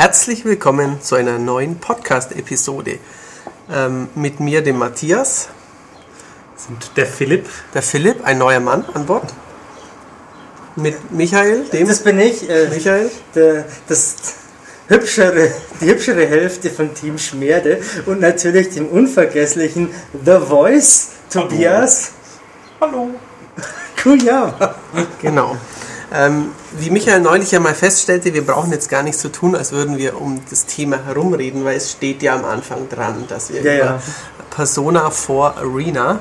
Herzlich willkommen zu einer neuen Podcast-Episode. Ähm, mit mir, dem Matthias. Und der Philipp. Der Philipp, ein neuer Mann an Bord. Mit Michael, dem. Das bin ich. Äh, Michael. Der, das hübschere, die hübschere Hälfte von Team Schmerde und natürlich dem unvergesslichen The Voice, Tobias. Hallo. Kujava. Genau. Ähm, wie Michael neulich ja mal feststellte, wir brauchen jetzt gar nichts zu tun, als würden wir um das Thema herumreden, weil es steht ja am Anfang dran, dass wir Ja, über ja. Persona 4 Arena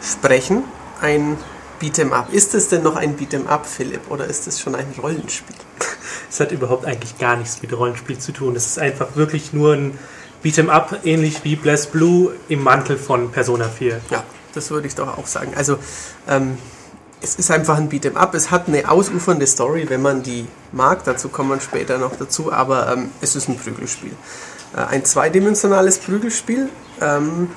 sprechen. Ein Beat'em Up. Ist es denn noch ein Beat'em Up, Philipp, oder ist es schon ein Rollenspiel? Es hat überhaupt eigentlich gar nichts mit Rollenspiel zu tun. Es ist einfach wirklich nur ein Beat'em Up, ähnlich wie Bless Blue im Mantel von Persona 4. Ja, das würde ich doch auch sagen. Also, ähm, es ist einfach ein Beat'em Up. Es hat eine ausufernde Story, wenn man die mag. Dazu kommen wir später noch dazu. Aber ähm, es ist ein Prügelspiel. Äh, ein zweidimensionales Prügelspiel. Ähm,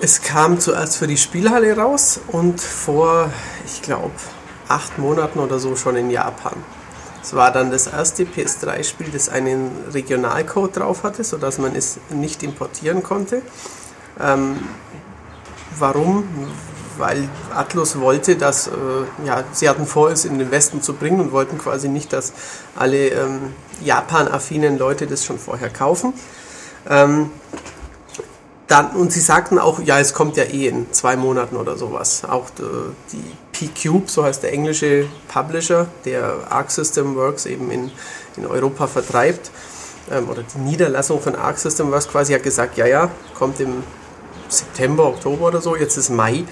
es kam zuerst für die Spielhalle raus und vor, ich glaube, acht Monaten oder so schon in Japan. Es war dann das erste PS3-Spiel, das einen Regionalcode drauf hatte, sodass man es nicht importieren konnte. Ähm, warum? Weil Atlus wollte, dass, äh, ja, sie hatten vor, es in den Westen zu bringen und wollten quasi nicht, dass alle ähm, Japan-affinen Leute das schon vorher kaufen. Ähm, dann, und sie sagten auch, ja, es kommt ja eh in zwei Monaten oder sowas. Auch äh, die P-Cube, so heißt der englische Publisher, der Arc System Works eben in, in Europa vertreibt, ähm, oder die Niederlassung von Arc System Works quasi hat gesagt, ja, ja, kommt im September, Oktober oder so, jetzt ist Mai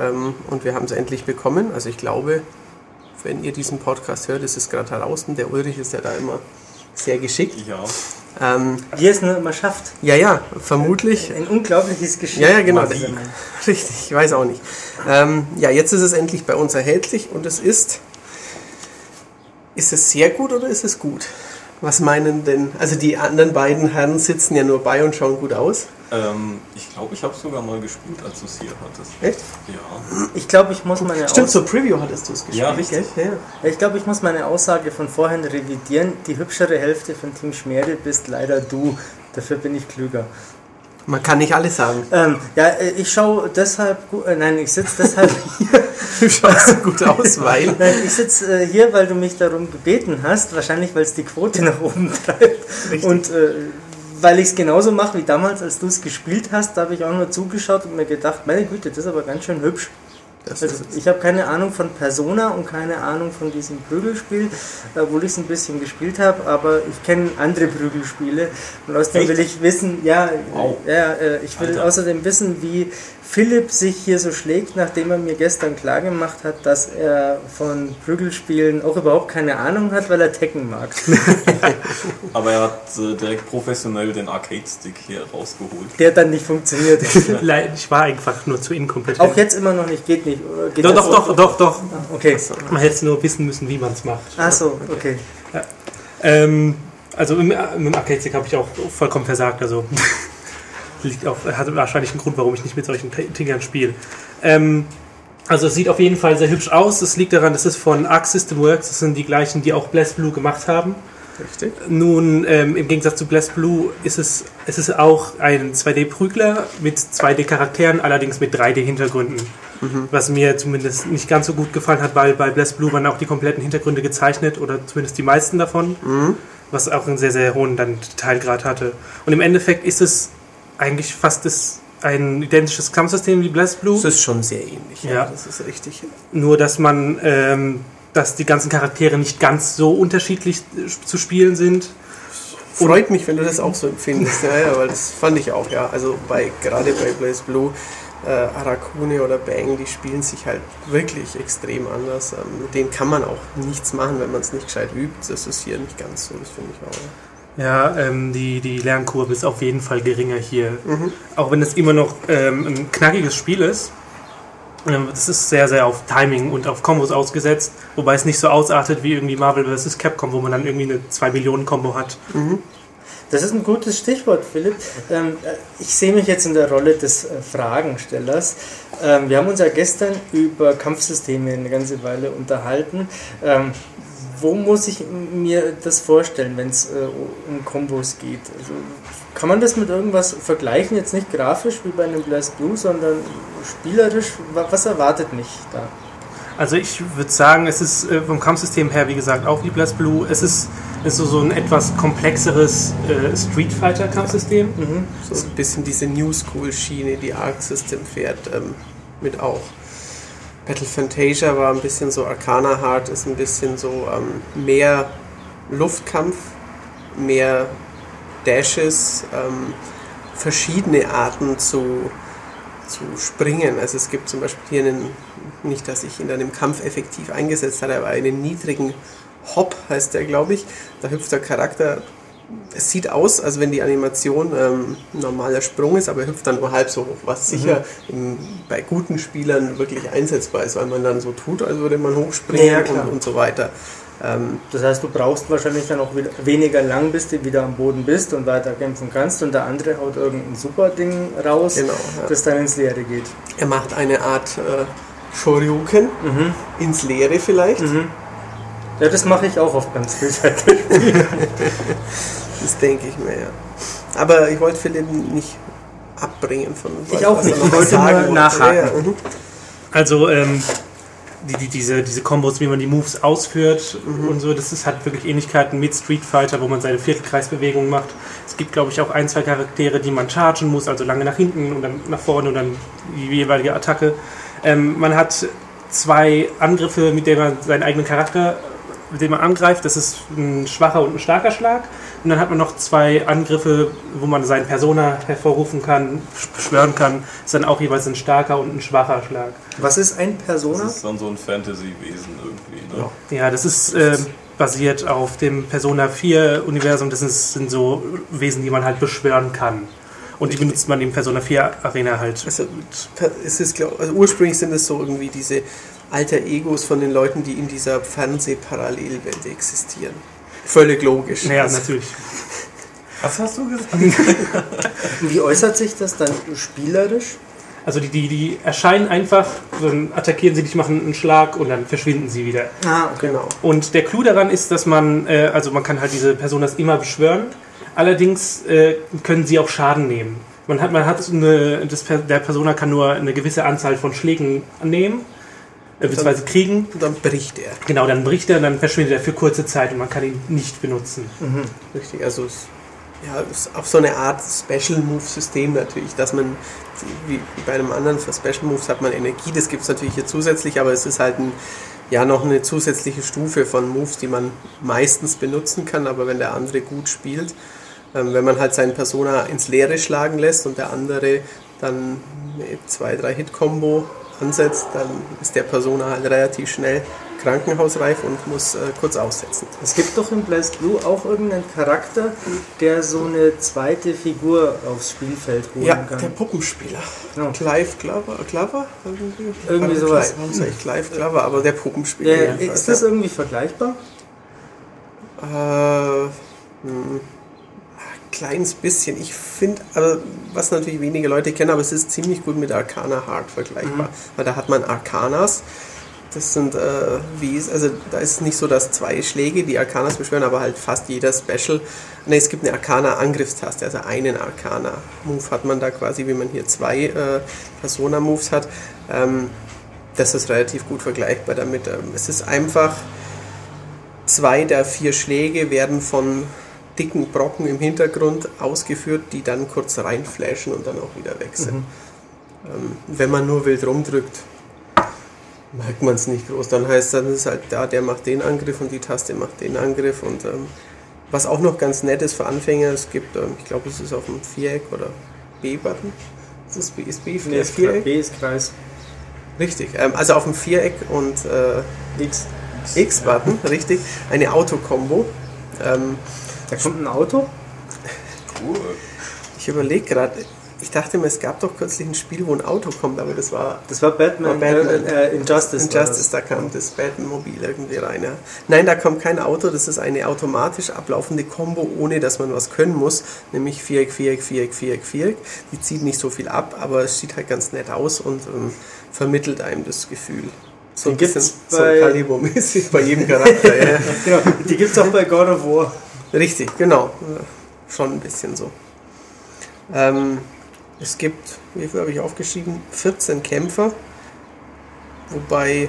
ähm, und wir haben es endlich bekommen. Also ich glaube, wenn ihr diesen Podcast hört, ist es gerade heraus und der Ulrich ist ja da immer sehr geschickt. Ja. Ähm, Wie es nur immer schafft. ja, ja, vermutlich. Ein unglaubliches Geschick. Ja, ja, genau. Richtig, ich weiß auch nicht. Ähm, ja, jetzt ist es endlich bei uns erhältlich und es ist. Ist es sehr gut oder ist es gut? Was meinen denn? Also die anderen beiden Herren sitzen ja nur bei und schauen gut aus. Ähm, ich glaube, ich habe sogar mal gespielt, als du es hier hattest. Echt? Ja. Ich glaube, ich muss meine Stimmt, Aus zur Preview hattest du es gespielt. Ja, richtig. gell? Ja. ich glaube, ich muss meine Aussage von vorhin revidieren. Die hübschere Hälfte von Team Schmerde bist leider du. Dafür bin ich klüger. Man kann nicht alles sagen. Ähm, ja, äh, ich schaue deshalb, äh, nein, ich sitze deshalb hier, Du schaust so gut aus, weil. nein, ich sitze äh, hier, weil du mich darum gebeten hast, wahrscheinlich, weil es die Quote nach oben treibt Richtig. und äh, weil ich es genauso mache wie damals, als du es gespielt hast, da habe ich auch nur zugeschaut und mir gedacht, meine Güte, das ist aber ganz schön hübsch. Also, ich habe keine Ahnung von Persona und keine Ahnung von diesem Prügelspiel, obwohl ich es ein bisschen gespielt habe, aber ich kenne andere Prügelspiele und außerdem Echt? will ich wissen, ja, Wow. ja äh, ich will Alter. außerdem wissen, wie Philipp sich hier so schlägt, nachdem er mir gestern klargemacht hat, dass er von Prügelspielen auch überhaupt keine Ahnung hat, weil er Tekken mag. Aber er hat äh, direkt professionell den Arcade-Stick hier rausgeholt. Der dann nicht funktioniert. Ich war einfach nur zu inkompetent. auch jetzt immer noch nicht, geht nicht. oder? Geht Doch, doch, auch? doch, doch, doch. Okay. Man hätte nur wissen müssen, wie man es macht. Ach so, okay. Ähm, also im, im Arcade-Stick habe ich auch vollkommen versagt. Also liegt auch, hat wahrscheinlich einen Grund, warum ich nicht mit solchen Tingern spiele. Ähm, also es sieht auf jeden Fall sehr hübsch aus. Es liegt daran, das ist von Arc System Works. Das sind die gleichen, die auch Bless Blue gemacht haben. richtig. Nun, ähm, im Gegensatz zu Bless Blue ist es, es ist auch ein 2D-Prügler mit 2D-Charakteren, allerdings mit 3D-Hintergründen. Was mir zumindest nicht ganz so gut gefallen hat, weil bei Bless Blue waren auch die kompletten Hintergründe gezeichnet oder zumindest die meisten davon, was auch einen sehr, sehr hohen dann Detailgrad hatte. Und im Endeffekt ist es eigentlich fast das, ein identisches Kampfsystem wie Bless Blue. Das ist schon sehr ähnlich. Ja. Das ist richtig. Nur, dass man, ähm, dass die ganzen Charaktere nicht ganz so unterschiedlich äh, zu spielen sind. Freut mich, wenn du das auch so empfindest. Ja, ja, weil das fand ich auch, ja. Also bei gerade bei Blaze Blue, äh, Arakune oder Bang, die spielen sich halt wirklich extrem anders. Ähm, mit denen kann man auch nichts machen, wenn man es nicht gescheit übt. Das ist hier nicht ganz so, das finde ich auch. Ja, ähm, die, die Lernkurve ist auf jeden Fall geringer hier. Auch wenn es immer noch ähm, ein knackiges Spiel ist. Ähm, Es ist sehr, sehr auf Timing und auf Kombos ausgesetzt, wobei es nicht so ausartet wie irgendwie Marvel vs. Capcom, wo man dann irgendwie eine 2 Millionen Kombo hat. Das ist ein gutes Stichwort, Philipp. Ähm, äh, ich sehe mich jetzt in der Rolle des äh, Fragenstellers. Ähm, wir haben uns ja gestern über Kampfsysteme eine ganze Weile unterhalten. Wo muss ich mir das vorstellen, wenn es äh, um Kombos geht? Also, kann man das mit irgendwas vergleichen? Jetzt nicht grafisch wie bei einem Blast Blue, sondern spielerisch? Wa- Was erwartet mich da? Also ich würde sagen, es ist äh, vom Kampfsystem her, wie gesagt, auch wie Blast Blue. Es ist, ist so, so ein etwas komplexeres äh, Street Fighter Kampfsystem. So ein bisschen diese New School Schiene, die Arc System fährt, ähm, mit auch. Battle Fantasia war ein bisschen so Arcana Heart, ist ein bisschen so ähm, mehr Luftkampf, mehr Dashes, ähm, verschiedene Arten zu, zu springen. Also es gibt zum Beispiel hier einen, nicht, dass ich ihn dann im Kampf effektiv eingesetzt hatte, aber einen niedrigen Hop heißt der, glaube ich. Da hüpft der Charakter es sieht aus, als wenn die Animation ähm, ein normaler Sprung ist, aber er hüpft dann nur halb so hoch, was sicher im, bei guten Spielern wirklich einsetzbar ist, weil man dann so tut, als würde man hochspringen Ja, und, und so weiter. Ähm, Das heißt, du brauchst wahrscheinlich dann auch wieder weniger lang, bis du wieder am Boden bist und weiter kämpfen kannst und der andere haut irgendein super Ding raus, Genau, ja. das dann ins Leere geht. er macht eine Art äh, Shoryuken ins Leere vielleicht. Ja, das mache ich auch oft beim Street Fighter. Das denke ich mir, ja. Aber ich wollte Philipp nicht abbringen von Ich auch nicht. Ich wollte nur nachhaken. Ja, ja, mhm. Also ähm, die, die, diese, diese Kombos, wie man die Moves ausführt und so, das ist, hat wirklich Ähnlichkeiten mit Street Fighter, wo man seine Viertelkreisbewegungen macht. Es gibt, glaube ich, auch ein, zwei Charaktere, die man chargen muss, also lange nach hinten und dann nach vorne und dann die jeweilige Attacke. Ähm, man hat zwei Angriffe, mit denen man seinen eigenen Charakter, mit dem man angreift. Das ist ein schwacher und ein starker Schlag. Und dann hat man noch zwei Angriffe, wo man seinen Persona hervorrufen kann, beschwören kann. Das ist dann auch jeweils ein starker und ein schwacher Schlag. Was ist ein Persona? Das ist dann so ein Fantasy-Wesen irgendwie. Ne? Ja, das ist äh, basiert auf dem Persona 4 Universum. Das ist, sind so Wesen, die man halt beschwören kann. Und die benutzt man im Persona 4 Arena halt. Also, es ist, glaub, also ursprünglich sind es so irgendwie diese alter Egos von den Leuten, die in dieser Fernsehparallelwelt existieren. Völlig logisch. Ja, Also, natürlich. Was hast du gesagt? Wie äußert sich das dann spielerisch? Also die, die, die erscheinen einfach, dann attackieren sie dich, machen einen Schlag und dann verschwinden sie wieder. Ah. Genau. Und der Clou daran ist, dass man, äh, also man kann halt diese Personas immer beschwören. Allerdings äh, können sie auch Schaden nehmen. Man hat, man hat eine, das, der Persona kann nur eine gewisse Anzahl von Schlägen annehmen, äh, beziehungsweise kriegen. Und dann bricht er. Genau, dann bricht er, dann verschwindet er für kurze Zeit und man kann ihn nicht benutzen. Richtig, also es ja, ist auch so eine Art Special Move System natürlich, dass man, wie bei einem anderen für Special Moves hat man Energie, das gibt es natürlich hier zusätzlich, aber es ist halt ein, ja noch eine zusätzliche Stufe von Moves, die man meistens benutzen kann, aber wenn der andere gut spielt, ähm, wenn man halt seinen Persona ins Leere schlagen lässt und der andere dann eine 2-3-Hit-Kombo ansetzt, dann ist der Persona halt relativ schnell krankenhausreif und muss äh, kurz aussetzen. Es gibt doch in Blast Blue auch irgendeinen Charakter, der so eine zweite Figur aufs Spielfeld holen Ja, kann. der Puppenspieler. Ja. Clive Glover, Glover? Irgendwie, Irgendwie sowas. Clive, warum sag ich Clive Glover, aber der Puppenspieler. Ja, ist das irgendwie vergleichbar? ja. äh, hm, kleines bisschen. Ich finde, also, was natürlich wenige Leute kennen, aber es ist ziemlich gut mit Arcana Heart vergleichbar. Weil da hat man Arcanas. Das sind, äh, wie ist, also da ist es nicht so, dass zwei Schläge die Arcanas beschwören, aber halt fast jeder Special. Ne, es gibt eine Arcana-Angriffstaste, also einen Arcana-Move hat man da quasi, wie man hier zwei äh, Persona-Moves hat. Ähm, das ist relativ gut vergleichbar damit. Ähm, es ist einfach, zwei der vier Schläge werden von dicken Brocken im Hintergrund ausgeführt, die dann kurz reinflashen und dann auch wieder weg sind. Ähm, wenn man nur wild rumdrückt, merkt man es nicht groß. Dann heißt dann ist halt da, der macht den Angriff und die Taste macht den Angriff. Und ähm, was auch noch ganz nett ist für Anfänger, es gibt, ähm, ich glaube, es ist auf dem Viereck oder B-Button. Ist das B, ist B Nee, das Viereck? B ist Kreis. Richtig. Ähm, also auf dem Viereck und äh, X. X-Button, richtig, eine Autokombo. Da kommt ein Auto. Cool. ich überlege gerade, ich dachte mir, es gab doch kürzlich ein Spiel, wo ein Auto kommt, aber das war Das war Batman, War Batman. Äh, äh, Injustice. war Injustice, da kam das Batmobil irgendwie rein. Ja. Nein, da kommt kein Auto, das ist eine automatisch ablaufende Combo, ohne dass man was können muss, nämlich Viereck, Viereck, Viereck, Viereck, Viereck. Die zieht nicht so viel ab, aber es sieht halt ganz nett aus und ähm, vermittelt einem das Gefühl. So ein bisschen so bei- Kaliber-mäßig bei jedem Charakter. ja. Genau, die gibt es auch bei God of War. Richtig, genau. Schon ein bisschen so. Ähm, es gibt, wie viel habe ich aufgeschrieben? 14 Kämpfer, wobei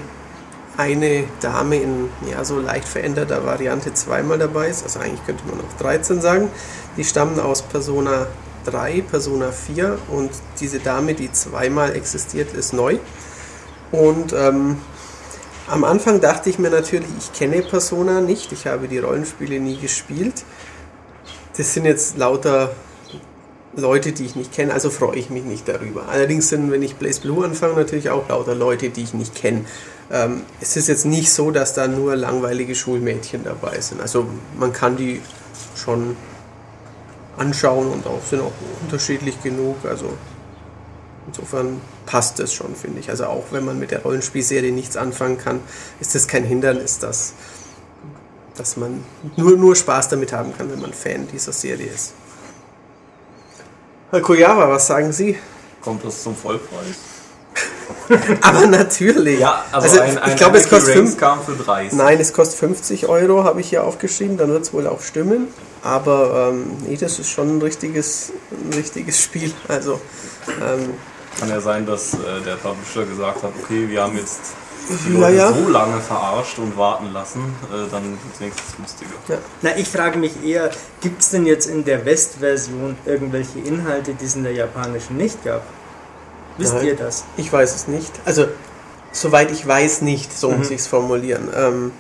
eine Dame in ja, so leicht veränderter Variante zweimal dabei ist. Also eigentlich könnte man auch 13 sagen. Die stammen aus Persona 3, Persona 4 und diese Dame, die zweimal existiert, ist neu. Und ähm, am Anfang dachte ich mir natürlich, ich kenne Persona nicht, ich habe die Rollenspiele nie gespielt. Das sind jetzt lauter Leute, die ich nicht kenne, also freue ich mich nicht darüber. Allerdings sind, wenn ich Blaze Blue anfange, natürlich auch lauter Leute, die ich nicht kenne. Ähm, es ist jetzt nicht so, dass da nur langweilige Schulmädchen dabei sind. Also man kann die schon anschauen und auch sind auch unterschiedlich genug. Also insofern passt es schon, finde ich. Also auch wenn man mit der Rollenspielserie nichts anfangen kann, ist das kein Hindernis, dass, dass man nur, nur Spaß damit haben kann, wenn man Fan dieser Serie ist. Herr Koyawa, was sagen Sie? Kommt das zum Vollpreis? Aber natürlich. Ja, also, Also, ein, ein ich glaube, es kostet fünf- kam für 30. Nein, es kostet 50 Euro, habe ich hier aufgeschrieben, dann wird es wohl auch stimmen. Aber ähm, nee, das ist schon ein richtiges, ein richtiges Spiel. Also, ähm, Kann ja sein, dass äh, der Publisher gesagt hat, okay, wir haben jetzt die Ja, Leute ja. so lange verarscht und warten lassen, äh, dann wird es wenigstens günstiger. Na, ich frage mich eher, gibt es denn jetzt in der West-Version irgendwelche Inhalte, die es in der japanischen nicht gab? Wisst Nein. ihr das? ich weiß es nicht. Also, soweit ich weiß nicht, so muss Mhm. ich es formulieren. Ähm,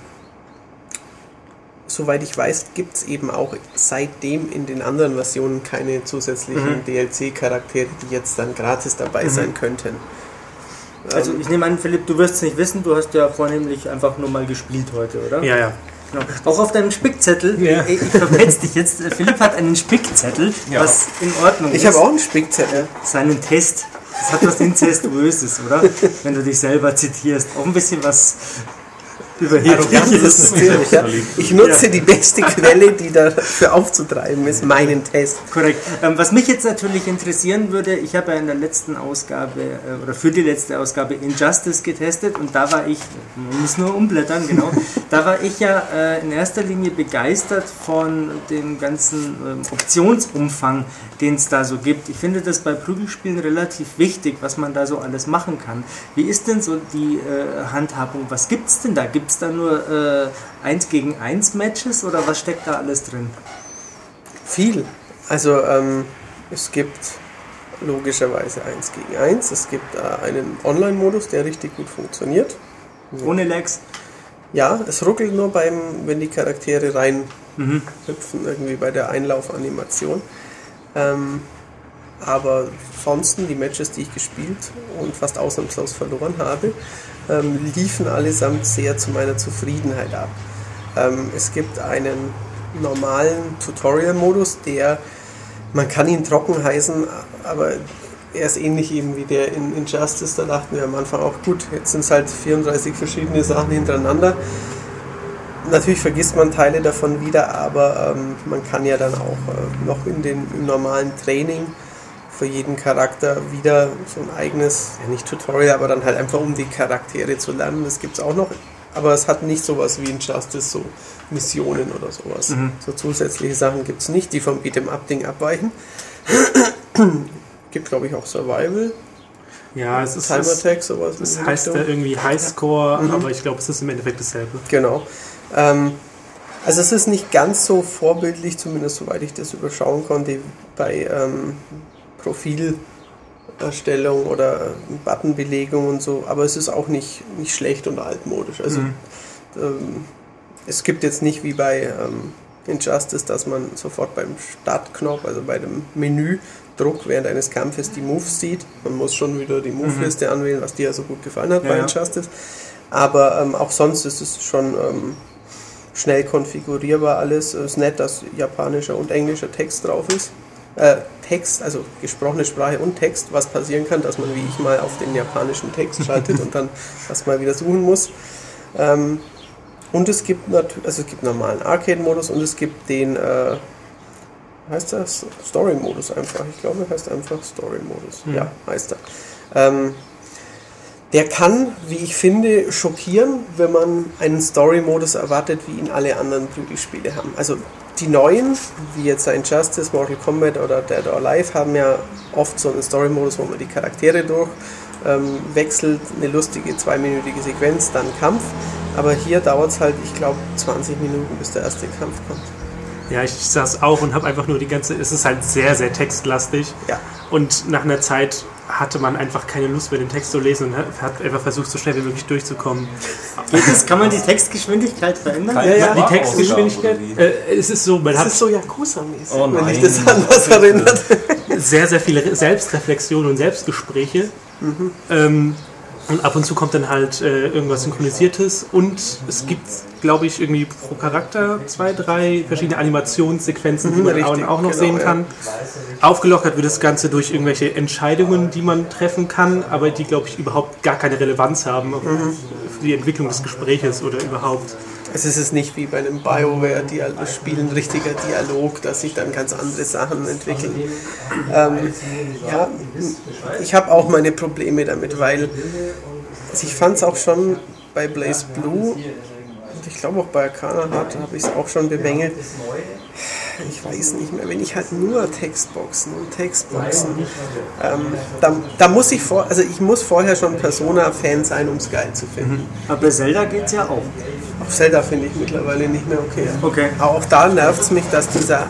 soweit ich weiß, gibt es eben auch seitdem in den anderen Versionen keine zusätzlichen Mhm. DLC-Charaktere, die jetzt dann gratis dabei Mhm. sein könnten. Also Ähm, ich nehme an, Philipp, du wirst es nicht wissen, du hast ja vornehmlich einfach nur mal gespielt heute, oder? Ja, ja. Genau. Auch auf deinem Spickzettel, Ja. ich, ich verpetz dich jetzt, Philipp hat einen Spickzettel, Ja. was in Ordnung ich ist. habe auch einen Spickzettel. seinen Test. Das hat was Inzestuöses, oder? Wenn du dich selber zitierst. Auch ein bisschen was Überhebliches. Natürlich, ja. Ich nutze die beste Quelle, die dafür aufzutreiben ist, meinen Test. Korrekt. Ähm, was mich jetzt natürlich interessieren würde, ich habe ja in der letzten Ausgabe äh, oder für die letzte Ausgabe Injustice getestet und da war ich, man muss nur umblättern, genau, da war ich ja äh, in erster Linie begeistert von dem ganzen ähm, Optionsumfang, den es da so gibt. Ich finde das bei Prügelspielen relativ wichtig, was man da so alles machen kann. Wie ist denn so die äh, Handhabung? Was gibt es denn da? Gibt es da nur äh, 1 gegen 1 Matches oder was steckt da alles drin? Viel. Also ähm, es gibt logischerweise 1 gegen 1. Es gibt äh, einen Online-Modus, der richtig gut funktioniert. Ohne Lags? Ja, es ruckelt nur beim, wenn die Charaktere rein Mhm. hüpfen, irgendwie bei der Einlaufanimation. Ähm, aber ansonsten, die Matches, die ich gespielt und fast ausnahmslos verloren habe, ähm, liefen allesamt sehr zu meiner Zufriedenheit ab. Ähm, es gibt einen normalen Tutorial-Modus, der, man kann ihn trocken heißen, aber er ist ähnlich eben wie der in Injustice. Da dachten wir am Anfang auch, gut, jetzt sind es halt 34 verschiedene Sachen hintereinander. Natürlich vergisst man Teile davon wieder, aber ähm, man kann ja dann auch äh, noch in den, im normalen Training für jeden Charakter wieder so ein eigenes, ja nicht Tutorial, aber dann halt einfach um die Charaktere zu lernen. Das gibt es auch noch, aber es hat nicht sowas wie in Justice, so Missionen oder sowas. Mhm. So zusätzliche Sachen gibt es nicht, die vom Beat'em Up-Ding abweichen. gibt glaube ich auch Survival, Ja, es ist. Attack, sowas. es heißt ja irgendwie Highscore, Mhm. aber ich glaube, es ist im Endeffekt dasselbe. Genau. Ähm, also es ist nicht ganz so vorbildlich, zumindest soweit ich das überschauen konnte, bei ähm, Profilerstellung oder Buttonbelegung und so, aber es ist auch nicht, nicht schlecht und altmodisch. Also Mhm. ähm, es gibt jetzt nicht wie bei ähm, Injustice, dass man sofort beim Startknopf, also bei dem Menüdruck während eines Kampfes die Moves sieht. Man muss schon wieder die Move-Liste anwählen, was dir ja so gut gefallen hat Ja, bei. Injustice. Aber ähm, auch sonst ist es schon ähm, schnell konfigurierbar alles. Es ist nett, dass japanischer und englischer Text drauf ist. Äh, Text, also gesprochene Sprache und Text, was passieren kann, dass man wie ich mal auf den japanischen Text schaltet und dann erstmal wieder suchen muss. Ähm, und es gibt natürlich, also es gibt normalen Arcade-Modus und es gibt den, äh, heißt das Story-Modus einfach. Ich glaube, heißt einfach Story-Modus. Mhm. Ja, heißt er. Ähm, Der kann, wie ich finde, schockieren, wenn man einen Story-Modus erwartet, wie ihn alle anderen Prügelspiele haben. Also die neuen, wie jetzt Injustice, Mortal Kombat oder Dead or Alive, haben ja oft so einen Story-Modus, wo man die Charaktere durch ähm, wechselt, eine lustige zweiminütige Sequenz, dann Kampf. Aber hier dauert es halt, ich glaube, 20 Minuten, bis der erste Kampf kommt. Ja, ich saß auch und habe einfach nur die ganze. Es ist halt sehr, sehr textlastig. Ja. Und nach einer Zeit hatte man einfach keine Lust mehr, den Text zu lesen und hat einfach versucht, so schnell wie möglich durchzukommen. Geht das? Kann man die Textgeschwindigkeit verändern? Keine Ja, ja, die Textgeschwindigkeit. Äh, es ist so, man Das hat ist so Yakuza-mäßig, Oh wenn dich nein. das an was erinnert. sehr, sehr viele Selbstreflexionen und Selbstgespräche. Ähm, und ab und zu kommt dann halt äh, irgendwas Synchronisiertes und es gibt, glaube ich, irgendwie pro Charakter zwei, drei verschiedene Animationssequenzen, die Mhm, man richtig, auch noch genau, sehen ja. kann. Aufgelockert wird das Ganze durch irgendwelche Entscheidungen, die man treffen kann, aber die, glaube ich, überhaupt gar keine Relevanz haben Mhm. für die Entwicklung des Gespräches oder überhaupt. Also es ist nicht wie bei einem BioWare-Spiel ein richtiger Dialog, dass sich dann ganz andere Sachen entwickeln. Ähm, ja, ich habe auch meine Probleme damit, weil also ich fand es auch schon bei Blaze Blue und ich glaube auch bei Arcana habe ich es auch schon bemängelt. Ich weiß nicht mehr, wenn ich halt nur Textboxen und Textboxen, ähm, da, da muss ich vor, also ich muss vorher schon Persona-Fan sein, um es geil zu finden. Aber bei Zelda geht es ja auch. Auf Zelda finde ich mittlerweile nicht mehr okay. Okay. Aber auch da nervt es mich, dass dieser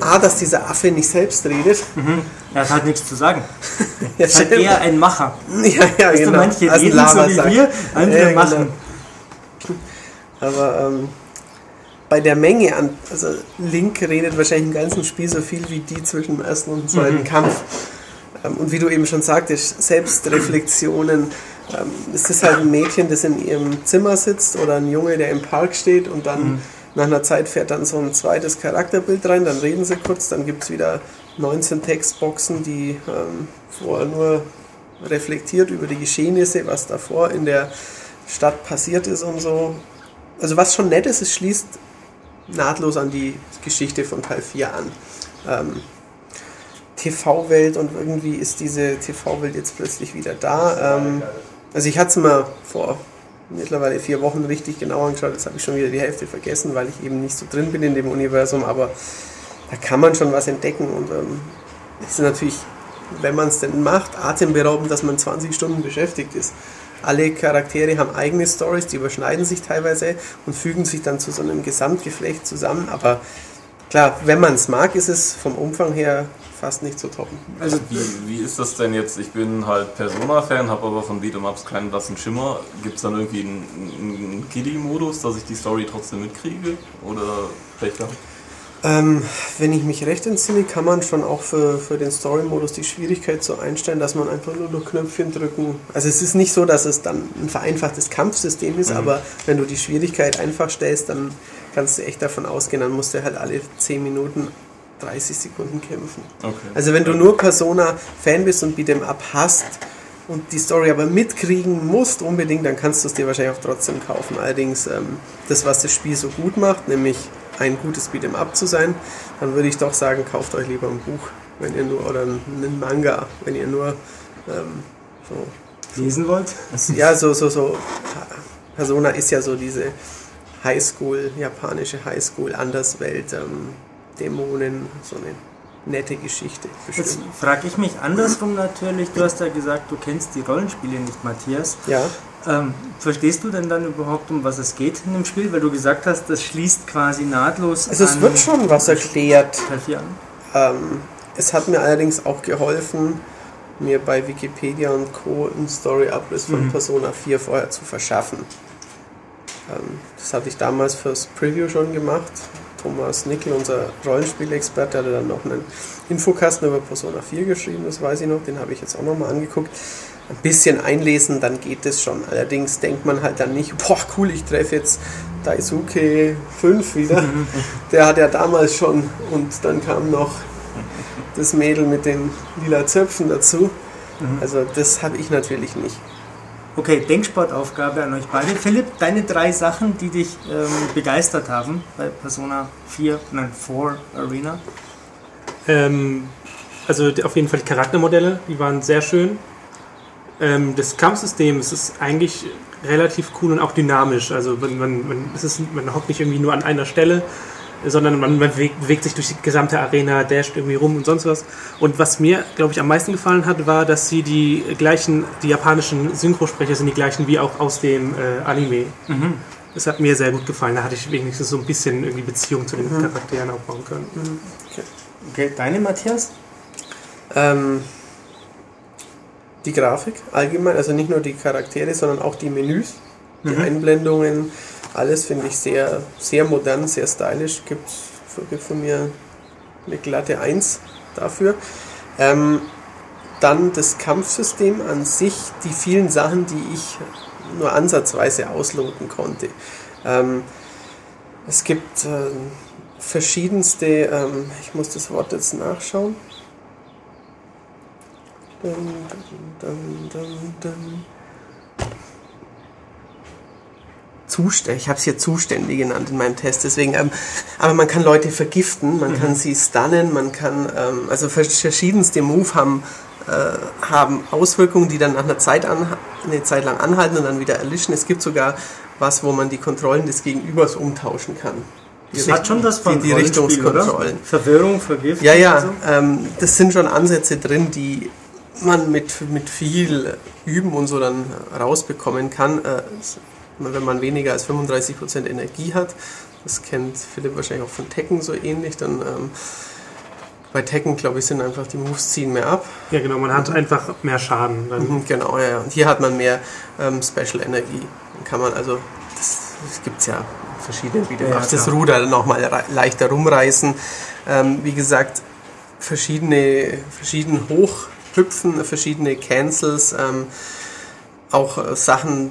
A, dass dieser Affe nicht selbst redet. Er hat halt nichts zu sagen. Er ist halt eher ein Macher. ja, ja, Weißt du, genau. manche Also reden so wie wir, andere Ja, genau. machen. Aber ähm, bei der Menge an, also Link redet wahrscheinlich im ganzen Spiel so viel wie die zwischen dem ersten und dem zweiten Mhm. Kampf. Ähm, und wie du eben schon sagtest, Selbstreflexionen. Ähm, es ist halt ein Mädchen, das in ihrem Zimmer sitzt oder ein Junge, der im Park steht und dann Mhm. nach einer Zeit fährt dann so ein zweites Charakterbild rein, dann reden sie kurz, dann gibt es wieder 19 Textboxen, die ähm, wo er nur reflektiert über die Geschehnisse, was davor in der Stadt passiert ist und so. Also was schon nett ist, es schließt nahtlos an die Geschichte von Teil 4 an. Ähm, TV-Welt und irgendwie ist diese TV-Welt jetzt plötzlich wieder da. Ähm, also ich hatte es mir vor mittlerweile vier Wochen richtig genau angeschaut, jetzt habe ich schon wieder die Hälfte vergessen, weil ich eben nicht so drin bin in dem Universum, aber da kann man schon was entdecken und ähm, es ist natürlich, wenn man es denn macht, atemberaubend, dass man 20 Stunden beschäftigt ist. Alle Charaktere haben eigene Stories, die überschneiden sich teilweise und fügen sich dann zu so einem Gesamtgeflecht zusammen. Aber klar, wenn man es mag, ist es vom Umfang her fast nicht zu toppen. Also Wie, wie ist das denn jetzt? Ich bin halt Persona-Fan, habe aber von Beat'em-Ups keinen blassen Schimmer. Gibt es dann irgendwie einen, einen Kiddie-Modus, dass ich die Story trotzdem mitkriege? Oder gehabt? Ähm, wenn ich mich recht entsinne, kann man schon auch für, für den Story-Modus die Schwierigkeit so einstellen, dass man einfach nur noch Knöpfchen drücken. Also es ist nicht so, dass es dann ein vereinfachtes Kampfsystem ist, aber wenn du die Schwierigkeit einfach stellst, dann kannst du echt davon ausgehen, dann musst du halt alle 10 Minuten 30 Sekunden kämpfen. Okay. Also wenn du nur Persona-Fan bist und Beat'em Up hast und die Story aber mitkriegen musst unbedingt, dann kannst du es dir wahrscheinlich auch trotzdem kaufen. Allerdings ähm, das, was das Spiel so gut macht, nämlich ein gutes Beat'em Up zu sein, dann würde ich doch sagen, kauft euch lieber ein Buch, wenn ihr nur, oder einen Manga, wenn ihr nur ähm, so lesen wollt? ja, so, so, so. Persona ist ja so diese Highschool, japanische Highschool, Anderswelt, ähm, Dämonen, so eine nette Geschichte. Jetzt Bestimmt. frage ich mich andersrum natürlich. Du hast ja gesagt, du kennst die Rollenspiele nicht, Matthias. Ja, Ähm, verstehst du denn dann überhaupt, um was es geht in dem Spiel? Weil du gesagt hast, das schließt quasi nahtlos also es an wird schon was erklärt. Teil 4 an. Ähm, es hat mir allerdings auch geholfen, mir bei Wikipedia und Co. einen Story-Abriss von Mhm. Persona 4 vorher zu verschaffen. Ähm, das hatte ich damals fürs Preview schon gemacht. Thomas Nickel, unser Rollenspielexperte, hatte dann noch einen Infokasten über Persona 4 geschrieben, das weiß ich noch, den habe ich jetzt auch nochmal angeguckt. Ein bisschen einlesen, dann geht es schon. Allerdings denkt man halt dann nicht, boah cool, ich treffe jetzt Daisuke 5 wieder. Der hat ja damals schon und dann kam noch das Mädel mit den lila Zöpfen dazu. Also das habe ich natürlich nicht. Okay, Denksportaufgabe an euch beide. Philipp, deine drei Sachen, die dich ähm, begeistert haben bei Persona 4, nein, 4 Arena. Ähm, also auf jeden Fall die Charaktermodelle, die waren sehr schön. Ähm, das Kampfsystem es ist eigentlich relativ cool und auch dynamisch. Also man, man, man, es ist, man hockt nicht irgendwie nur an einer Stelle, sondern man, man bewegt, bewegt sich durch die gesamte Arena, dasht irgendwie rum und sonst was. Und was mir, glaube ich, am meisten gefallen hat, war, dass sie die gleichen, die japanischen Synchrosprecher sind die gleichen wie auch aus dem äh, Anime. Das hat mir sehr gut gefallen. Da hatte ich wenigstens so ein bisschen irgendwie Beziehung zu den Charakteren aufbauen können. Okay, deine Matthias? Ähm, die Grafik allgemein, also nicht nur die Charaktere, sondern auch die Menüs, die Einblendungen, alles finde ich sehr, sehr modern, sehr stylisch. Gibt gibt von mir eine glatte 1 dafür. Ähm, dann das Kampfsystem an sich, die vielen Sachen, die ich nur ansatzweise ausloten konnte. Ähm, es gibt ähm, verschiedenste, ähm, ich muss das Wort jetzt nachschauen. Zustände, ich habe es hier Zustände genannt in meinem Test, deswegen, ähm, aber man kann Leute vergiften, man kann sie stunnen, man kann, ähm, also vers- verschiedenste Move haben, äh, haben Auswirkungen, die dann nach einer Zeit an, eine Zeit lang anhalten und dann wieder erlischen. Es gibt sogar was, wo man die Kontrollen des Gegenübers umtauschen kann. Die Das hat schon was von die, die Richtungskontrollen. Oder? Verwirrung, Vergiftung. Ja, ja, und so. ähm, das sind schon Ansätze drin, die man mit, mit viel Üben und so dann rausbekommen kann. Äh, wenn man weniger als 35% Energie hat, das kennt Philipp wahrscheinlich auch von Tekken so ähnlich, dann ähm, bei Tekken, glaube ich, sind einfach die Moves ziehen mehr ab. Ja, genau, man hat einfach mehr Schaden. Mhm, Genau, ja, ja. Und hier hat man mehr ähm, Special Energie. Dann kann man also, das, das gibt es ja verschiedene Videos, Ja, das. Ruder nochmal leichter rumreißen. Ähm, wie gesagt, verschiedene, verschieden hochhüpfen, verschiedene Cancels, ähm, auch äh, Sachen,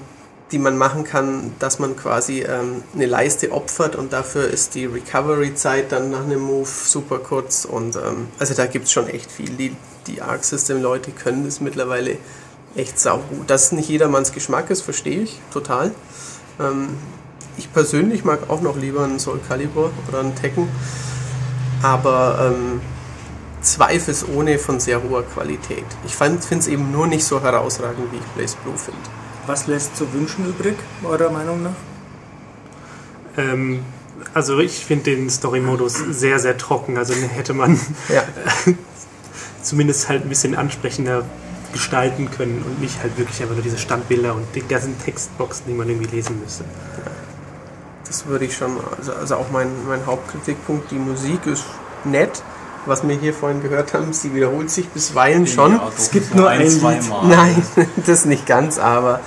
die man machen kann, dass man quasi ähm, eine Leiste opfert und dafür ist die Recovery-Zeit dann nach einem Move super kurz und ähm, also da gibt es schon echt viel. Die, die Arc System-Leute können das mittlerweile echt saugut. Dass nicht jedermanns Geschmack ist, verstehe ich total. Ähm, ich persönlich mag auch noch lieber einen Soul Calibur oder einen Tekken, aber ähm, zweifelsohne von sehr hoher Qualität. Ich finde es eben nur nicht so herausragend, wie ich Blaze Blue finde. Was lässt zu wünschen übrig, eurer Meinung nach? Ähm, also ich finde den Story-Modus sehr, sehr trocken. Also den hätte man Ja. zumindest halt ein bisschen ansprechender gestalten können und nicht halt wirklich einfach nur diese Standbilder und die ganzen Textboxen, die man irgendwie lesen müsste. Das würde ich schon, also, also auch mein, mein Hauptkritikpunkt, die Musik ist nett. Was wir hier vorhin gehört haben, sie wiederholt sich bisweilen schon. Ja, Es gibt nur ein Lied. zweimal. Nein, das nicht ganz, aber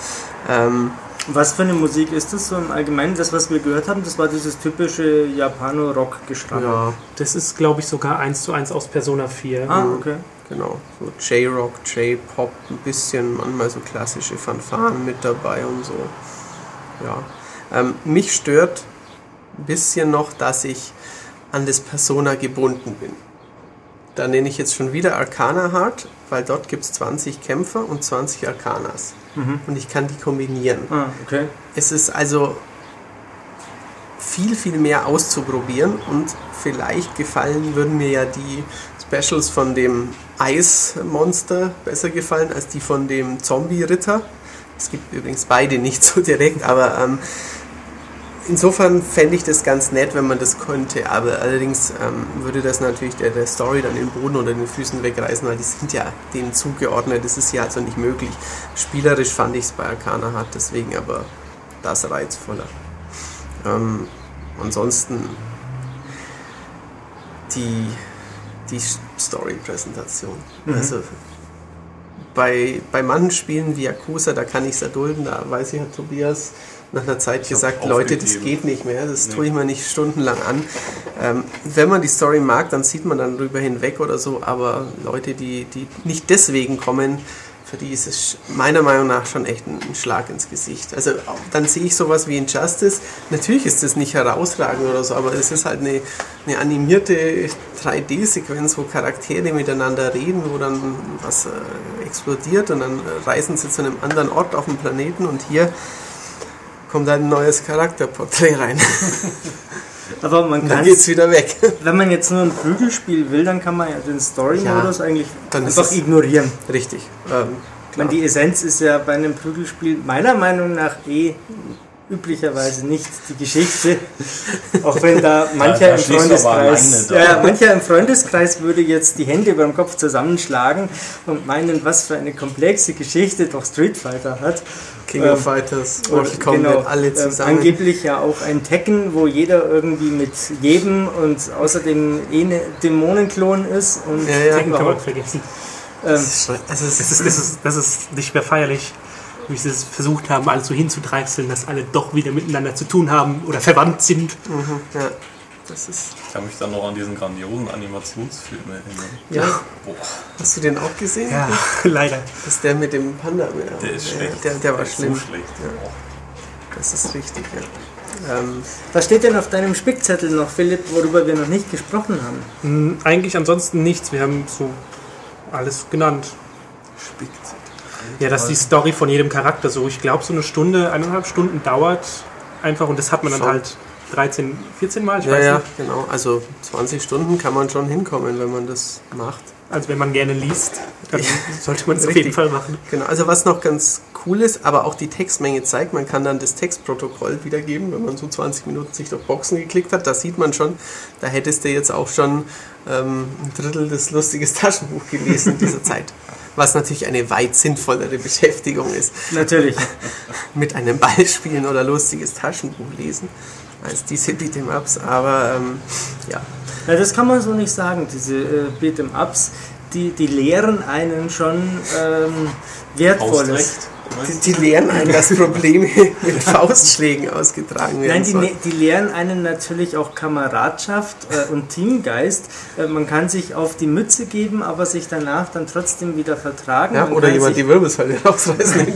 ähm, Was für eine Musik ist das so im Allgemeinen? Das, was wir gehört haben, das war dieses typische Japano-Rock-Gestramme. ja, Das ist, glaube ich, sogar eins zu eins aus Persona 4. Ah, okay. genau. So J-Rock, J-Pop, ein bisschen, manchmal so klassische Fanfaren mit dabei und so. Ja. Ähm, mich stört ein bisschen noch, dass ich an das Persona gebunden bin. Da nenne ich jetzt schon wieder Arcana Heart, weil dort gibt es 20 Kämpfer und 20 Arcanas. Und ich kann die kombinieren. Ah, okay. Es ist also viel, viel mehr auszuprobieren und vielleicht gefallen würden mir ja die Specials von dem Eismonster besser gefallen als die von dem Zombie-Ritter. Es gibt übrigens beide nicht so direkt, aber ähm, insofern fände ich das ganz nett, wenn man das könnte. Aber allerdings ähm, würde das natürlich der, der Story dann den Boden unter den Füßen wegreißen, weil die sind ja denen zugeordnet. Das ist ja also nicht möglich. Spielerisch fand ich es bei Arcana hart, deswegen aber das reizvoller. Ähm, ansonsten die, die Story-Präsentation. Also bei, bei manchen Spielen wie Yakuza, da kann ich es erdulden, da weiß ich, hat Tobias nach einer Zeit Ich gesagt, Leute, das geht nicht mehr, das Nee. tue ich mir nicht stundenlang an. Ähm, wenn man die Story mag, dann sieht man dann drüber hinweg oder so, aber Leute, die, die nicht deswegen kommen, für die ist es meiner Meinung nach schon echt ein, ein Schlag ins Gesicht. Also dann sehe ich sowas wie Injustice. Natürlich ist das nicht herausragend oder so, aber es ist halt eine, eine animierte 3D-Sequenz, wo Charaktere miteinander reden, wo dann was äh, explodiert und dann reisen sie zu einem anderen Ort auf dem Planeten und hier kommt ein neues Charakterporträt rein. Aber man kann dann geht's wieder weg. wenn man jetzt nur ein Prügelspiel will, dann kann man ja den Story-Modus eigentlich dann ist einfach ignorieren. Richtig. Ähm, Ich meine, die Essenz ist ja bei einem Prügelspiel meiner Meinung nach eh üblicherweise nicht die Geschichte, auch wenn da mancher da im Freundeskreis, ja, mancher im Freundeskreis würde jetzt die Hände beim Kopf zusammenschlagen und meinen, was für eine komplexe Geschichte doch Street Fighter hat. King Ähm, of Fighters, Mortal Kombat, Genau, alle ähm, zusammen. angeblich ja auch ein Tekken, wo jeder irgendwie mit jedem und außerdem eh eine Dämonenklon ist und Ja, ja. Tekken kann man vergessen. ähm, Das ist Das ist, das, ist, das ist nicht mehr feierlich, wie sie es versucht haben, alles so hinzudreißeln, dass alle doch wieder miteinander zu tun haben oder verwandt sind. mhm, ja, das ist, Ich kann mich dann noch an diesen grandiosen Animationsfilm erinnern. ja, Boah, hast du den auch gesehen? Ja, leider. Das ist der mit dem Panda. Ja, der ist schlecht. Der, der war ist schlimm. So schlecht. Ja. Das ist richtig, ja. Ähm, was steht denn auf deinem Spickzettel noch, Philipp, worüber wir noch nicht gesprochen haben? Hm, Eigentlich ansonsten nichts. Wir haben so alles genannt. Spickt. Ja, dass die Story von jedem Charakter so, ich glaube, so eine Stunde, eineinhalb Stunden dauert einfach und das hat man dann Schon. halt 13, 14 Mal, ich ja, weiß ja, nicht. genau. Also 20 Stunden kann man schon hinkommen, wenn man das macht. Also wenn man gerne liest, dann Ja. sollte man es auf jeden Fall machen. Genau, also was noch ganz cool ist, aber auch die Textmenge zeigt, man kann dann das Textprotokoll wiedergeben, wenn man so 20 Minuten sich durch Boxen geklickt hat, da sieht man schon, da hättest du jetzt auch schon ähm, ein Drittel des lustiges Taschenbuch gelesen in dieser Zeit. Was natürlich eine weit sinnvollere Beschäftigung ist, Natürlich. mit einem Ball spielen oder lustiges Taschenbuch lesen, als diese Beat'em-Ups, aber ähm, ja, Ja, das kann man so nicht sagen. Diese äh, Beat'em-Ups, die, die lehren einen schon ähm, Wertvolles. Faustrecht. Die, die lehren einen, dass Probleme mit Faustschlägen ausgetragen werden Nein, die, sollen. ne- die lehren einen natürlich auch Kameradschaft äh, und Teamgeist. Äh, man kann sich auf die Mütze geben, aber sich danach dann trotzdem wieder vertragen. Ja, man oder jemand sich, die Wirbelsäule rausreißen.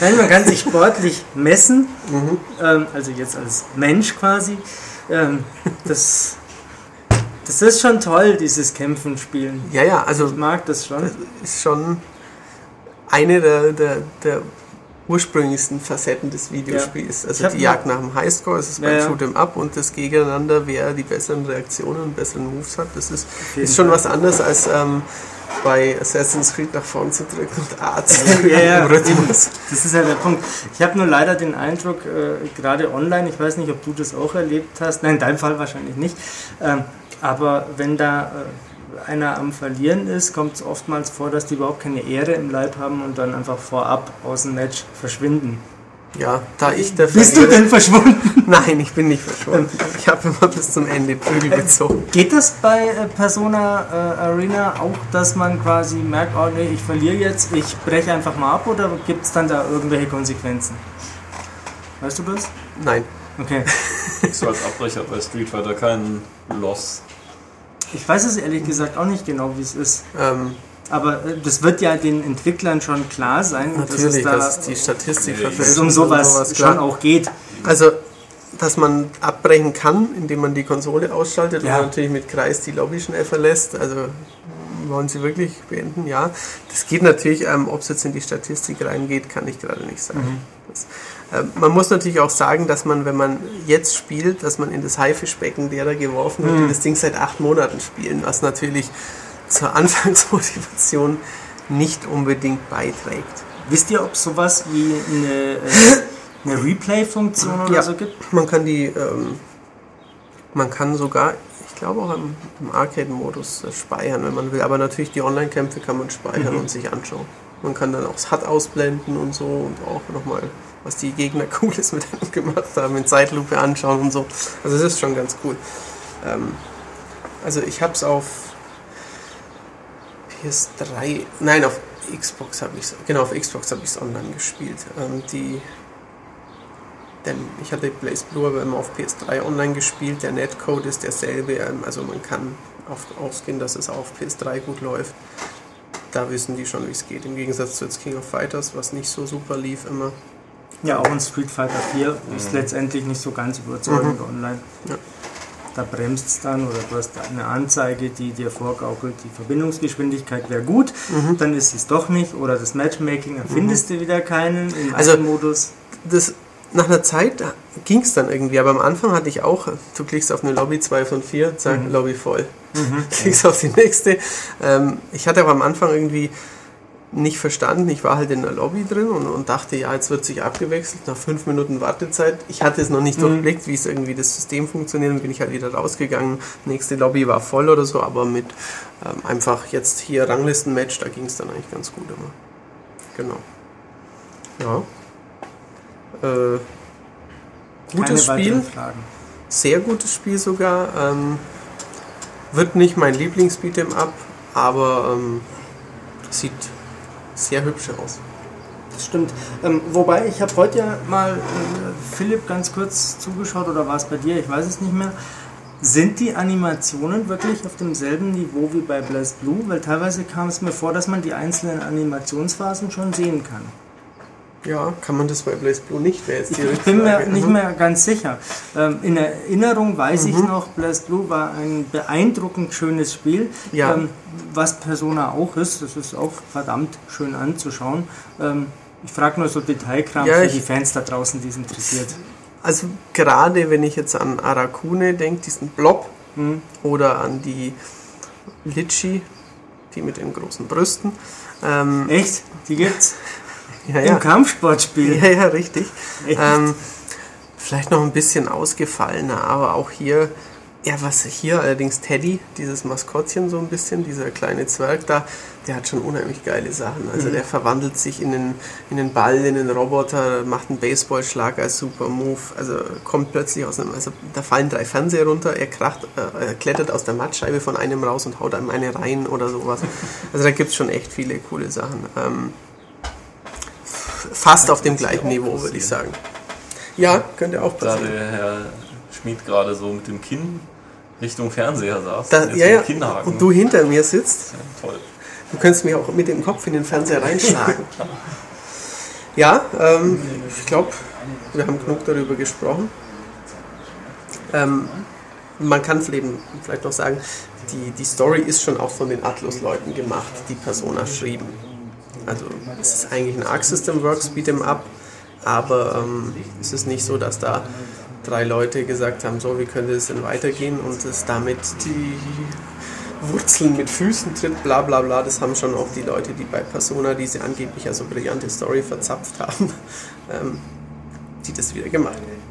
Nein, man kann sich sportlich messen, Mhm. ähm, also jetzt als Mensch quasi. Ähm, das, das ist schon toll, dieses Kämpfen spielen. Ja, ja, also Ich mag das schon. das ist schon eine der, der, der ursprünglichsten Facetten des Videospiels. Ich Also die Jagd nach dem Highscore, es ist Ja, beim ja. Shoot'em Up und das Gegeneinander, wer die besseren Reaktionen und besseren Moves hat, das ist, ist schon Fall. was anderes als ähm, bei Assassin's Creed nach vorn zu drücken und A zu Ja, drücken ja, im Rhythmus. Das ist ja der Punkt. Ich habe nur leider den Eindruck, äh, gerade online, ich weiß nicht, ob du das auch erlebt hast, nein, in deinem Fall wahrscheinlich nicht, ähm, aber wenn da äh, einer am Verlieren ist, kommt es oftmals vor, dass die überhaupt keine Ehre im Leib haben und dann einfach vorab aus dem Match verschwinden. Ja, da ich der Bist du Verlierer- denn verschwunden? Nein, ich bin nicht verschwunden. Ich habe immer bis zum Ende Prügel gezogen. Geht das bei äh, Persona äh, Arena auch, dass man quasi merkt, oh nee, ich verliere jetzt, ich breche einfach mal ab oder gibt es dann da irgendwelche Konsequenzen? Weißt du das? Nein. Okay. Kriegst du als Abbrecher bei Street Fighter keinen Loss. Ich weiß es ehrlich gesagt auch nicht genau, wie es ist. Ähm, Aber äh, das wird ja den Entwicklern schon klar sein, natürlich, dass dass da die Statistik dass es um sowas, klar. schon auch geht. Also, dass man abbrechen kann, indem man die Konsole ausschaltet Ja. und natürlich mit Kreis die Lobby schnell verlässt. Also, wollen sie wirklich beenden? Ja. Das geht natürlich, ähm, ob es jetzt in die Statistik reingeht, kann ich gerade nicht sagen. Das, ähm, man muss natürlich auch sagen, dass man, wenn man jetzt spielt, dass man in das Haifischbecken derer geworfen wird, die das Ding seit acht Monaten spielen, was natürlich zur Anfangsmotivation nicht unbedingt beiträgt. Wisst ihr, ob es sowas wie eine, äh, eine Replay-Funktion oder Ja. so gibt? Man kann die, ähm, man kann sogar, ich glaube auch im, im Arcade-Modus äh, speichern, wenn man will. Aber natürlich die Online-Kämpfe kann man speichern und sich anschauen. Man kann dann auch das HUD ausblenden und so und auch nochmal, was die Gegner Cooles mit einem gemacht haben, in Zeitlupe anschauen und so. Also das ist schon ganz cool. Ähm, also ich habe es auf PS3, nein, auf Xbox habe ich es, genau, auf Xbox habe ich es online gespielt. Ähm, die denn ich hatte Blaze Blue aber immer auf PS3 online gespielt. Der Netcode ist derselbe, ähm, also man kann auf, ausgehen, dass es auf PS3 gut läuft. Da wissen die schon, wie es geht. Im Gegensatz zu jetzt King of Fighters, was nicht so super lief immer. Ja, auch in Street Fighter 4 ist letztendlich nicht so ganz überzeugend online. Ja. Da bremst es dann oder du hast eine Anzeige, die dir vorgaukelt, die Verbindungsgeschwindigkeit wäre gut, dann ist es doch nicht. Oder das Matchmaking, dann findest du wieder keinen im Also- Modus. Das, nach einer Zeit ging es dann irgendwie, aber am Anfang hatte ich auch, du klickst auf eine Lobby 2 von 4, zack, Lobby voll. Klickst auf die nächste. Ähm, ich hatte aber am Anfang irgendwie nicht verstanden. Ich war halt in der Lobby drin und, und dachte, ja, jetzt wird sich abgewechselt nach fünf Minuten Wartezeit. Ich hatte es noch nicht Mhm. durchblickt, wie es irgendwie das System funktioniert und bin ich halt wieder rausgegangen. Nächste Lobby war voll oder so, aber mit ähm, einfach jetzt hier Ranglistenmatch, da ging es dann eigentlich ganz gut immer. Genau. Ja. Äh, gutes Keine Spiel sehr gutes Spiel sogar. Ähm, wird nicht mein Lieblingsbeat'em Up, aber ähm, sieht sehr hübsch aus. Das stimmt. Ähm, wobei, ich habe heute ja mal äh, Philipp ganz kurz zugeschaut, oder war es bei dir? Ich weiß es nicht mehr. Sind die Animationen wirklich auf demselben Niveau wie bei Blast Blue? Weil teilweise kam es mir vor, dass man die einzelnen Animationsphasen schon sehen kann. Ja, kann man das bei Blaze Blue nicht? Wäre jetzt die ich bin mir nicht Mhm. mehr ganz sicher. Ähm, in Erinnerung weiß ich noch, Blast Blue war ein beeindruckend schönes Spiel, Ja. ähm, was Persona auch ist. Das ist auch verdammt schön anzuschauen. Ähm, ich frage nur so Detailkram Ja, für die Fans da draußen, die es interessiert. Also gerade wenn ich jetzt an Arakune denke, diesen Blob, Hm? oder an die Litchi, die mit den großen Brüsten. Ähm, Echt? Die gibt's ja, im ja. Kampfsportspiel. ja, ja, richtig. Ähm, vielleicht noch ein bisschen ausgefallener, aber auch hier, ja, was hier allerdings Teddy, dieses Maskottchen so ein bisschen, dieser kleine Zwerg da, der hat schon unheimlich geile Sachen. Also der verwandelt sich in den, in den Ball, in den Roboter, macht einen Baseballschlag als Super Move, also kommt plötzlich aus einem, also da fallen drei Fernseher runter, er kracht, äh, er klettert aus der Mattscheibe von einem raus und haut einem eine rein oder sowas. Also da gibt es schon echt viele coole Sachen. Ähm, fast auf dem gleichen Niveau, würde ich sagen. Ja, könnte auch Da passieren. der Herr Schmid gerade so mit dem Kinn Richtung Fernseher saß. Da, jetzt ja, ja. Und du hinter mir sitzt, Ja, toll. du könntest mir auch mit dem Kopf in den Fernseher reinschlagen. ja, ähm, ich glaube, wir haben genug darüber gesprochen. Ähm, man kann vielleicht vielleicht noch sagen, die, die Story ist schon auch von den Atlus-Leuten gemacht, die Persona schrieben. Also es ist eigentlich ein Arc System Works Beat'em Up, aber ähm, es ist nicht so, dass da drei Leute gesagt haben, so wie könnte es denn weitergehen und es damit die Wurzeln mit Füßen tritt, bla bla bla. Das haben schon auch die Leute, die bei Persona diese angeblich also brillante Story verzapft haben, ähm, die das wieder gemacht haben.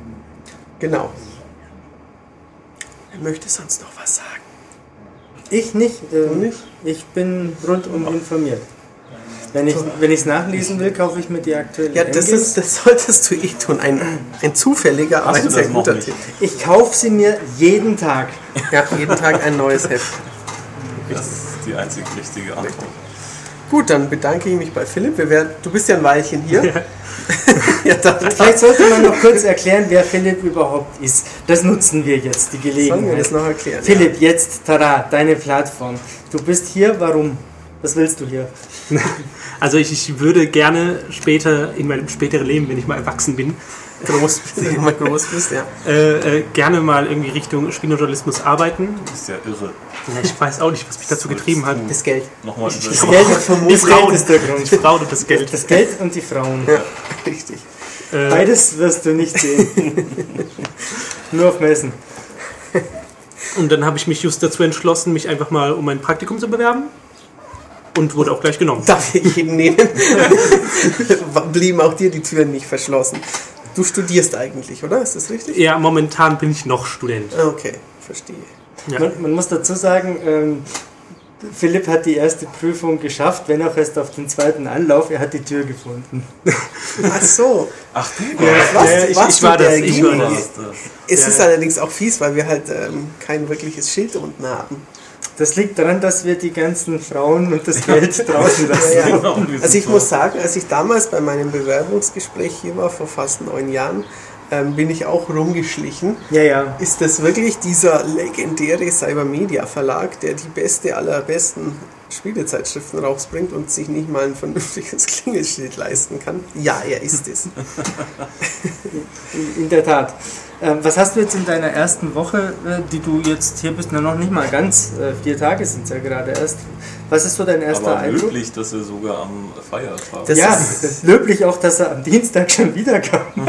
Genau. Wer möchte sonst noch was sagen? Ich nicht. Du nicht? Ich bin rundum informiert. Wenn ich wenn es nachlesen will, kaufe ich mir die aktuelle Ja, das, ist, das solltest du eh tun. Ein, ein zufälliger, aber ein sehr guter? Tipp. Ich kaufe sie mir jeden Tag. Ja, jeden Tag ein neues Heft. Das ist die einzig richtige Antwort. Gut, dann bedanke ich mich bei Philipp. Wir werden, du bist ja ein Weilchen hier. Ja, dann, Vielleicht sollte man noch kurz erklären, wer Philipp überhaupt ist. Das nutzen wir jetzt, die sollen wir Gelegenheit. das noch erklären? Philipp, jetzt, tada, deine Plattform. Du bist hier, warum? Was willst du hier? Also ich, ich würde gerne später, in meinem späteren Leben, wenn ich mal erwachsen bin, Groß, mal groß bist, ja. äh, äh, gerne mal irgendwie Richtung Spieljournalismus arbeiten. Das ist ja irre. Ja, ich weiß auch nicht, was mich dazu getrieben hat. Das Geld. Nochmal Das über Geld, Die das Geld Frauen, ist der Grund. die Frauen und das Geld. Das Geld und die Frauen. Ja, richtig. Äh, Beides wirst du nicht sehen. Nur auf Messen. und dann habe ich mich just dazu entschlossen, mich einfach mal um ein Praktikum zu bewerben. Und wurde auch gleich genommen. Darf ich ihn nehmen? Blieben auch dir die Türen nicht verschlossen. Du studierst eigentlich, oder? Ist das richtig? Ja, momentan bin ich noch Student. Ah, Okay, verstehe. Ja. Man, man muss dazu sagen, ähm, Philipp hat die erste Prüfung geschafft, wenn auch erst auf den zweiten Anlauf. Er hat die Tür gefunden. Ach so. Ach du Ja, Was? ja, ich, ich war das. der Ich war das. Es Ja. ist allerdings auch fies, weil wir halt ähm, kein wirkliches Schild unten haben. Das liegt daran, dass wir die ganzen Frauen und das Geld draußen lassen. Ja, ja. Also ich muss sagen, als ich damals bei meinem Bewerbungsgespräch hier war, vor fast neun Jahren, ähm, bin ich auch rumgeschlichen. Ja, ja. Ist das wirklich dieser legendäre Cybermedia Verlag, der die beste aller besten Spielezeitschriften rausbringt und sich nicht mal ein vernünftiges Klingelschild leisten kann? Ja, er ist es. In der Tat. Ähm, was hast du jetzt in deiner ersten Woche, äh, die du jetzt hier bist, noch nicht mal ganz, äh, vier Tage sind es ja gerade erst. Was ist so dein erster Aber Eindruck? löblich, dass er sogar am Feiertag Das ja, ist- das ist löblich auch, dass er am Dienstag schon wieder kam.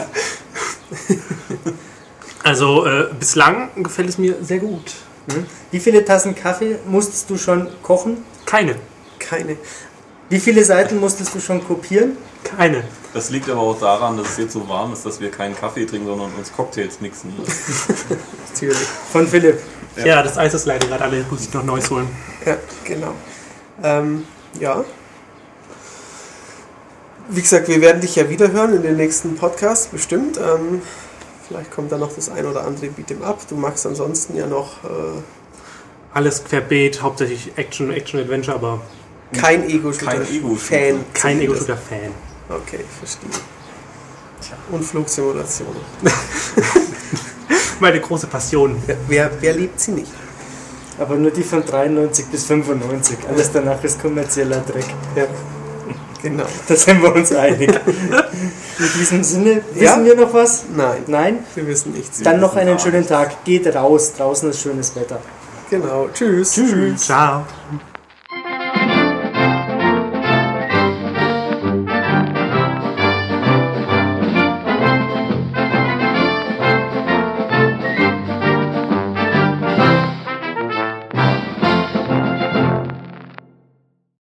Also äh, bislang gefällt es mir sehr gut. Hm? Wie viele Tassen Kaffee musstest du schon kochen? Keine. keine. Wie viele Seiten musstest du schon kopieren? Keine. Das liegt aber auch daran, dass es jetzt so warm ist, dass wir keinen Kaffee trinken, sondern uns Cocktails mixen. Natürlich. Von Philipp. Ja, Ja. das Eis ist leider gerade alle, muss ich noch Neues holen. Ja, genau. Ähm, ja. Wie gesagt, wir werden dich ja wieder hören in den nächsten Podcasts, bestimmt. Ähm, vielleicht kommt da noch das ein oder andere Beat'em Up. Du magst ansonsten ja noch äh, Alles querbeet, hauptsächlich Action, Action-Adventure, aber kein Ego-Shooter. Kein. Ego-Shooter-Fan. Okay, verstehe. Und Flugsimulationen. Meine große Passion. Ja, wer, wer liebt sie nicht? Aber nur die von 93 bis 95. Alles danach ist kommerzieller Dreck. Ja, genau. Da sind wir uns einig. In diesem Sinne, Ja? wissen wir noch was? Nein, Nein? wir wissen nichts. Dann noch wissen einen schönen Tag. Geht raus. Draußen ist schönes Wetter. Genau. Tschüss. Tschüss. Ciao.